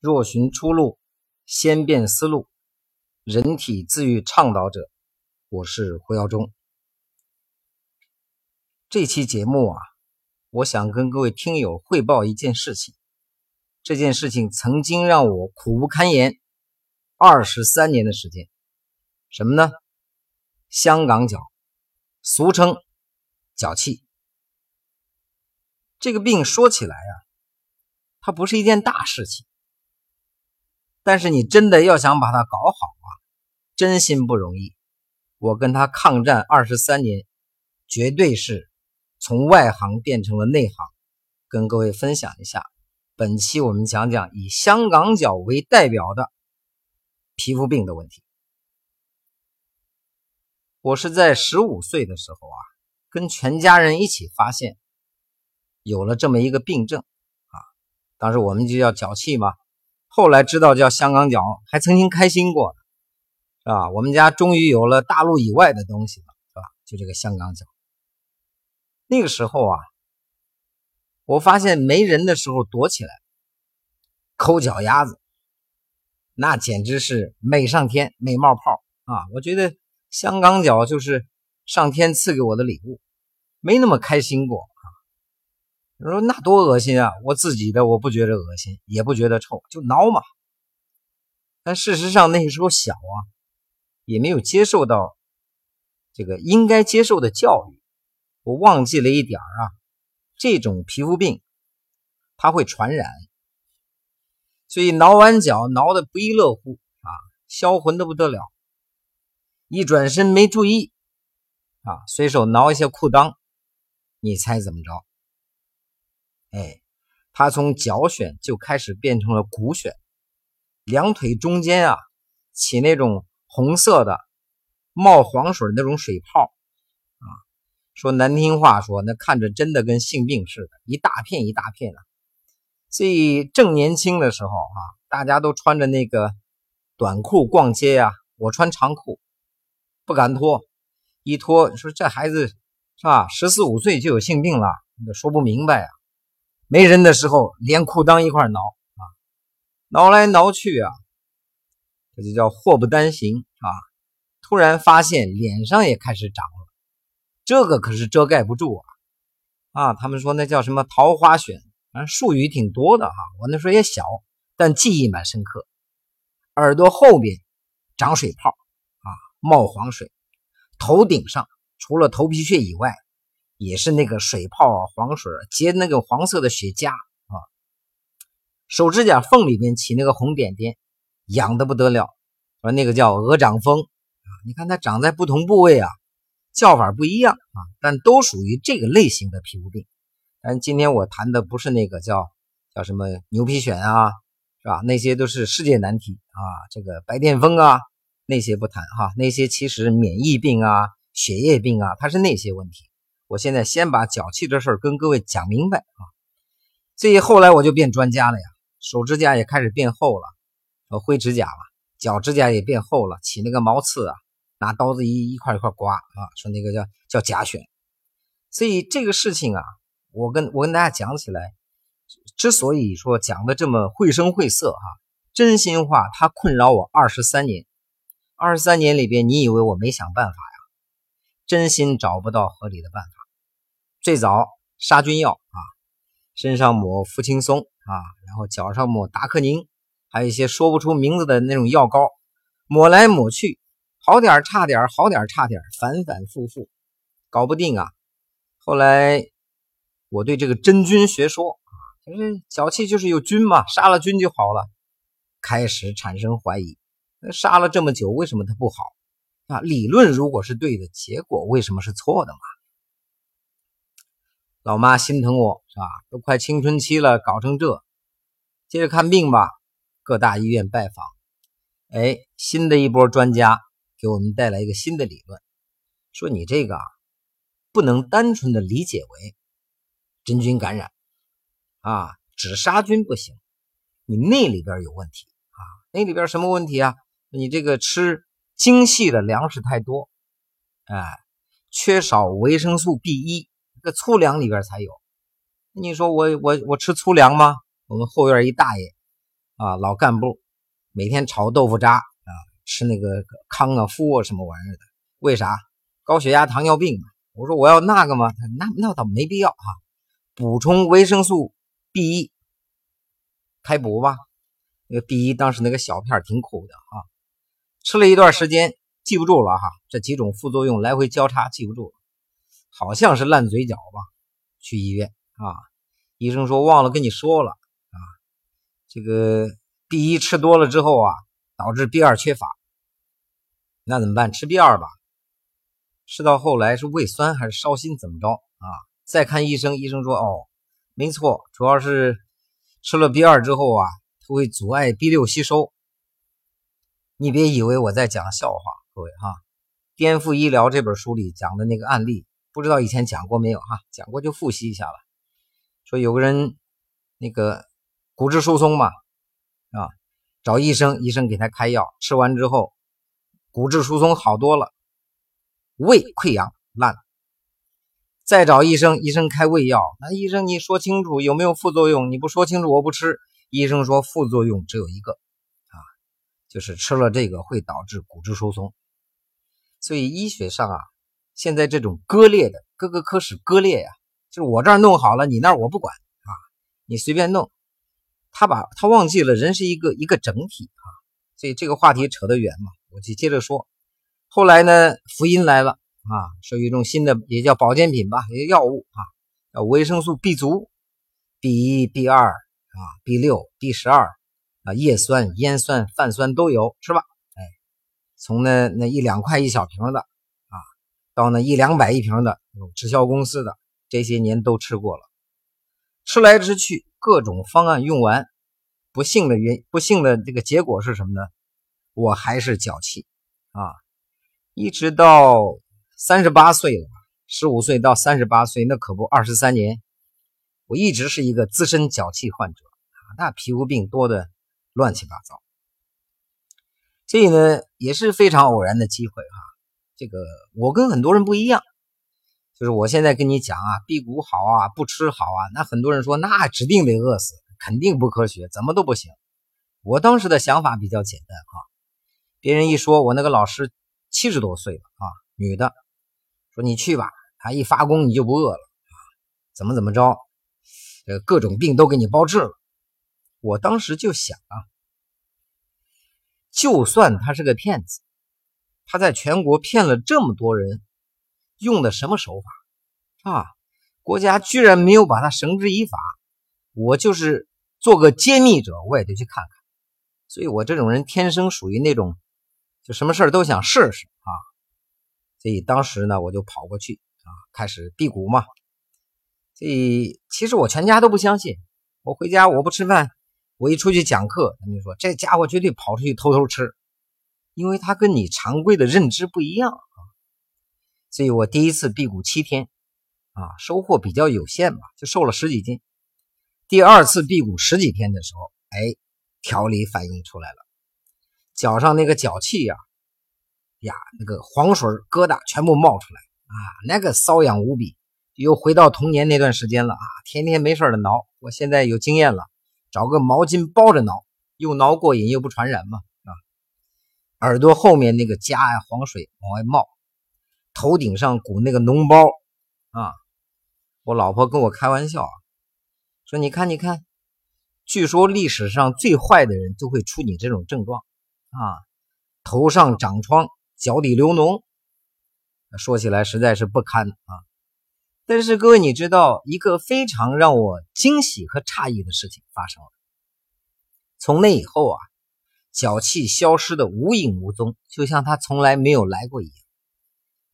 若寻出路，先变思路。人体自愈倡导者，我是胡耀中。这期节目啊，我想跟各位听友汇报一件事情。这件事情曾经让我苦不堪言二十三年的时间。什么呢？香港脚，俗称脚气。这个病说起来啊，它不是一件大事情。但是你真的要想把它搞好啊，真心不容易。我跟他抗战二十三年，绝对是从外行变成了内行。跟各位分享一下，本期我们讲讲以香港脚为代表的皮肤病的问题。我是在十五岁的时候啊，跟全家人一起发现有了这么一个病症啊，当时我们就叫脚气嘛。后来知道叫香港脚，还曾经开心过，是吧？我们家终于有了大陆以外的东西了，是吧？就这个香港脚。那个时候啊，我发现没人的时候躲起来抠脚丫子，那简直是美上天、美冒泡啊！我觉得香港脚就是上天赐给我的礼物，没那么开心过。你说那多恶心啊！我自己的我不觉得恶心，也不觉得臭，就挠嘛。但事实上那时候小啊，也没有接受到这个应该接受的教育。我忘记了一点啊，这种皮肤病它会传染，所以挠完脚挠得不亦乐乎啊，销魂的不得了。一转身没注意啊，随手挠一下裤裆，你猜怎么着？哎，他从脚癣就开始变成了股癣，两腿中间啊起那种红色的冒黄水那种水泡啊，说难听话说，那看着真的跟性病似的，一大片一大片的。所以正年轻的时候啊，大家都穿着那个短裤逛街呀，我穿长裤，不敢脱，一脱说这孩子是吧，十四五岁就有性病了，那说不明白啊。没人的时候，连裤裆一块挠啊，挠来挠去啊，这就叫祸不单行啊！突然发现脸上也开始长了，这个可是遮盖不住啊！啊，他们说那叫什么桃花癣，反正术语挺多的哈。我那时候也小，但记忆蛮深刻。耳朵后边长水泡啊，冒黄水，头顶上除了头皮屑以外。也是那个水泡啊，黄水结那个黄色的血痂啊，手指甲缝里面起那个红点点，痒的不得了。说那个叫鹅掌风啊，你看它长在不同部位啊，叫法不一样啊，但都属于这个类型的皮肤病。但今天我谈的不是那个叫叫什么牛皮癣啊，是吧？那些都是世界难题啊。这个白癜风啊，那些不谈哈，那些其实免疫病啊、血液病啊，它是那些问题。我现在先把脚气这事儿跟各位讲明白啊，所以后来我就变专家了呀，手指甲也开始变厚了，呃，灰指甲了，脚指甲也变厚了，起那个毛刺啊，拿刀子一一块一块刮啊，说那个叫叫甲癣。所以这个事情啊，我跟我跟大家讲起来，之所以说讲的这么绘声绘色哈，真心话，它困扰我二十三年，二十三年里边，你以为我没想办法呀？真心找不到合理的办法。最早杀菌药啊，身上抹福轻松啊，然后脚上抹达克宁，还有一些说不出名字的那种药膏，抹来抹去，好点差点，好点差点，反反复复，搞不定啊。后来我对这个真菌学说啊，就是脚气就是有菌嘛，杀了菌就好了，开始产生怀疑。那杀了这么久，为什么它不好？啊，理论如果是对的，结果为什么是错的嘛？老妈心疼我是吧？都快青春期了，搞成这，接着看病吧。各大医院拜访，哎，新的一波专家给我们带来一个新的理论，说你这个啊，不能单纯的理解为真菌感染啊，只杀菌不行，你那里边有问题啊，那里边什么问题啊？你这个吃。精细的粮食太多，哎，缺少维生素 B 一，这粗粮里边才有。你说我我我吃粗粮吗？我们后院一大爷啊，老干部每天炒豆腐渣啊，吃那个康啊、夫啊什么玩意儿的，为啥？高血压、糖尿病。我说我要那个吗？那那倒没必要哈，补充维生素 B 一，开补吧。那个 B 一当时那个小片挺苦的啊，吃了一段时间记不住了哈，这几种副作用来回交叉记不住了，好像是烂嘴角吧。去医院啊，医生说忘了跟你说了啊，这个 B 一吃多了之后啊，导致 B 二缺乏，那怎么办？吃 B 二吧。吃到后来是胃酸还是烧心怎么着啊？再看医生，医生说哦，没错，主要是吃了 B 二之后啊，它会阻碍 B 六吸收。你别以为我在讲笑话，各位哈，《颠覆医疗》这本书里讲的那个案例，不知道以前讲过没有哈？讲过就复习一下了。说有个人那个骨质疏松嘛，啊，找医生，医生给他开药，吃完之后骨质疏松好多了。胃溃疡烂了，再找医生，医生开胃药。那医生你说清楚有没有副作用？你不说清楚我不吃。医生说副作用只有一个，啊，就是吃了这个会导致骨质疏松。所以医学上啊，现在这种割裂的各个科室割裂呀，就是我这儿弄好了，你那儿我不管啊，你随便弄。他把他忘记了人是一个一个整体啊，所以这个话题扯得远嘛，我就接着说。后来呢，福音来了啊，说有一种新的，也叫保健品吧，也叫药物啊，叫维生素 B 族，B 一、B 二啊，B 六、B 十二啊，叶酸、烟酸、泛酸都有，是吧？哎，从那那一两块一小瓶的，到那一两百一瓶的那种直销公司的，这些年都吃过了，吃来吃去，各种方案用完，不幸的原不幸的这个结果是什么呢？我还是脚气啊。一直到三十八岁了，十五岁到三十八岁，那可不二十三年，我一直是一个资深脚气患者啊，那皮肤病多的乱七八糟。所以呢，也是非常偶然的机会哈。这个我跟很多人不一样，就是我现在跟你讲啊，辟谷好啊，不吃好啊，那很多人说那指定得饿死，肯定不科学，怎么都不行。我当时的想法比较简单哈，别人一说我那个老师。七十多岁了啊，女的说：“你去吧，她一发功你就不饿了啊，怎么怎么着，呃，各种病都给你包治了。”我当时就想啊，就算他是个骗子，他在全国骗了这么多人，用的什么手法啊？国家居然没有把他绳之以法，我就是做个揭秘者，我也得去看看。所以我这种人天生属于那种。就什么事都想试试啊，所以当时呢，我就跑过去啊，开始辟谷嘛。所以其实我全家都不相信，我回家我不吃饭，我一出去讲课，他们说这家伙绝对跑出去偷偷吃，因为他跟你常规的认知不一样啊。所以我第一次辟谷七天啊，收获比较有限吧，就瘦了十几斤。第二次辟谷十几天的时候，哎，调理反应出来了。脚上那个脚气呀，呀，那个黄水疙瘩全部冒出来啊，那个瘙痒无比，又回到童年那段时间了啊，天天没事的挠。我现在有经验了，找个毛巾包着挠，又挠过瘾又不传染嘛，耳朵后面那个痂呀，黄水往外冒，头顶上鼓那个脓包啊。我老婆跟我开玩笑啊，说你看你看，据说历史上最坏的人都会出你这种症状。啊，头上长疮，脚底流脓，说起来实在是不堪啊！但是各位，你知道一个非常让我惊喜和诧异的事情发生了。从那以后啊，脚气消失的无影无踪，就像他从来没有来过一样。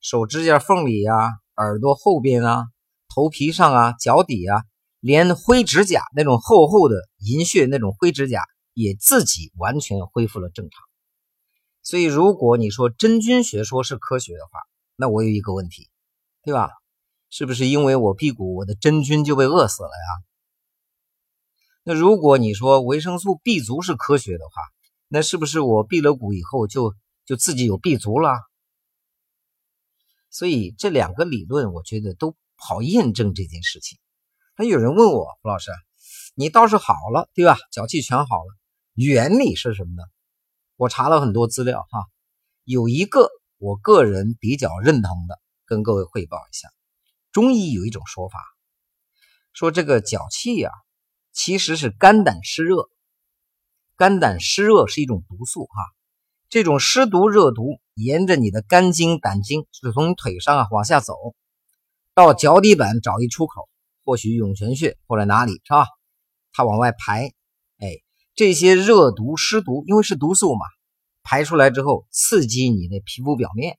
手指甲缝里呀，耳朵后边啊，头皮上啊，脚底啊，连灰指甲那种厚厚的银屑那种灰指甲。也自己完全恢复了正常，所以如果你说真菌学说是科学的话，那我有一个问题，对吧？是不是因为我辟谷，我的真菌就被饿死了呀？那如果你说维生素 B 族是科学的话，那是不是我辟了谷以后就就自己有 B 族了？所以这两个理论，我觉得都好验证这件事情。那有人问我，胡老师，你倒是好了，对吧？脚气全好了。原理是什么呢？我查了很多资料哈，有一个我个人比较认同的，跟各位汇报一下。中医有一种说法，说这个脚气呀，其实是肝胆湿热。肝胆湿热是一种毒素哈，这种湿毒热毒沿着你的肝经胆经，就是从腿上啊往下走，到脚底板找一出口，或许涌泉穴或者哪里是吧？它往外排，哎。这些热毒湿毒，因为是毒素嘛，排出来之后刺激你的皮肤表面，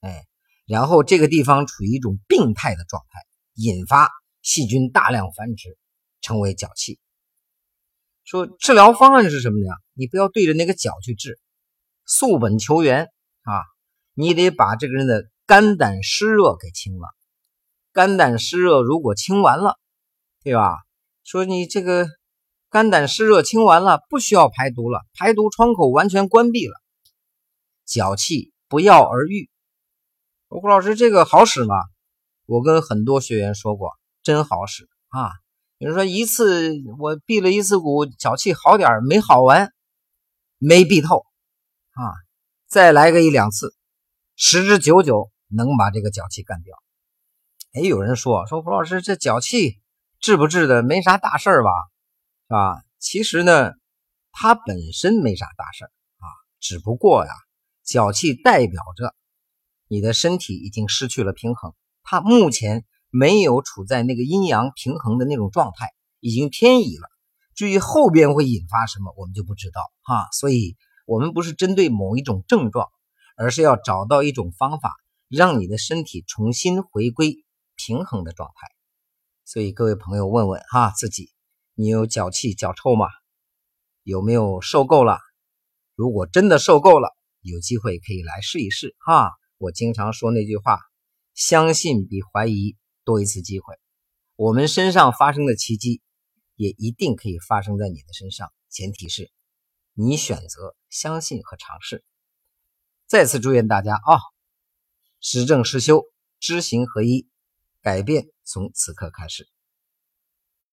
哎，然后这个地方处于一种病态的状态，引发细菌大量繁殖，成为脚气。说治疗方案是什么呢？你不要对着那个脚去治，溯本求源啊，你得把这个人的肝胆湿热给清了。肝胆湿热如果清完了，对吧？说你这个。肝胆湿热清完了，不需要排毒了，排毒窗口完全关闭了，脚气不药而愈。胡老师，这个好使吗？我跟很多学员说过，真好使啊！比如说一次我闭了一次骨，脚气好点没好完，没闭透啊，再来个一两次，十之九九能把这个脚气干掉。哎，有人说说胡老师，这脚气治不治的没啥大事吧？是吧？其实呢，它本身没啥大事啊，只不过呀，脚气代表着你的身体已经失去了平衡，它目前没有处在那个阴阳平衡的那种状态，已经偏移了。至于后边会引发什么，我们就不知道哈。所以，我们不是针对某一种症状，而是要找到一种方法，让你的身体重新回归平衡的状态。所以，各位朋友问问哈自己。你有脚气、脚臭吗？有没有受够了？如果真的受够了，有机会可以来试一试哈。我经常说那句话：相信比怀疑多一次机会。我们身上发生的奇迹，也一定可以发生在你的身上。前提是你选择相信和尝试。再次祝愿大家啊，实证实修，知行合一，改变从此刻开始。